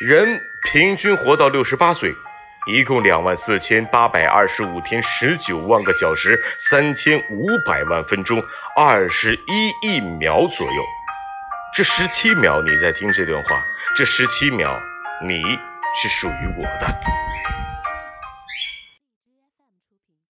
人平均活到六十八岁一共两万四千八百二十五天十九万个小时三千五百万分钟二十一亿秒左右。这十七秒你在听这段话这十七秒你是属于我的。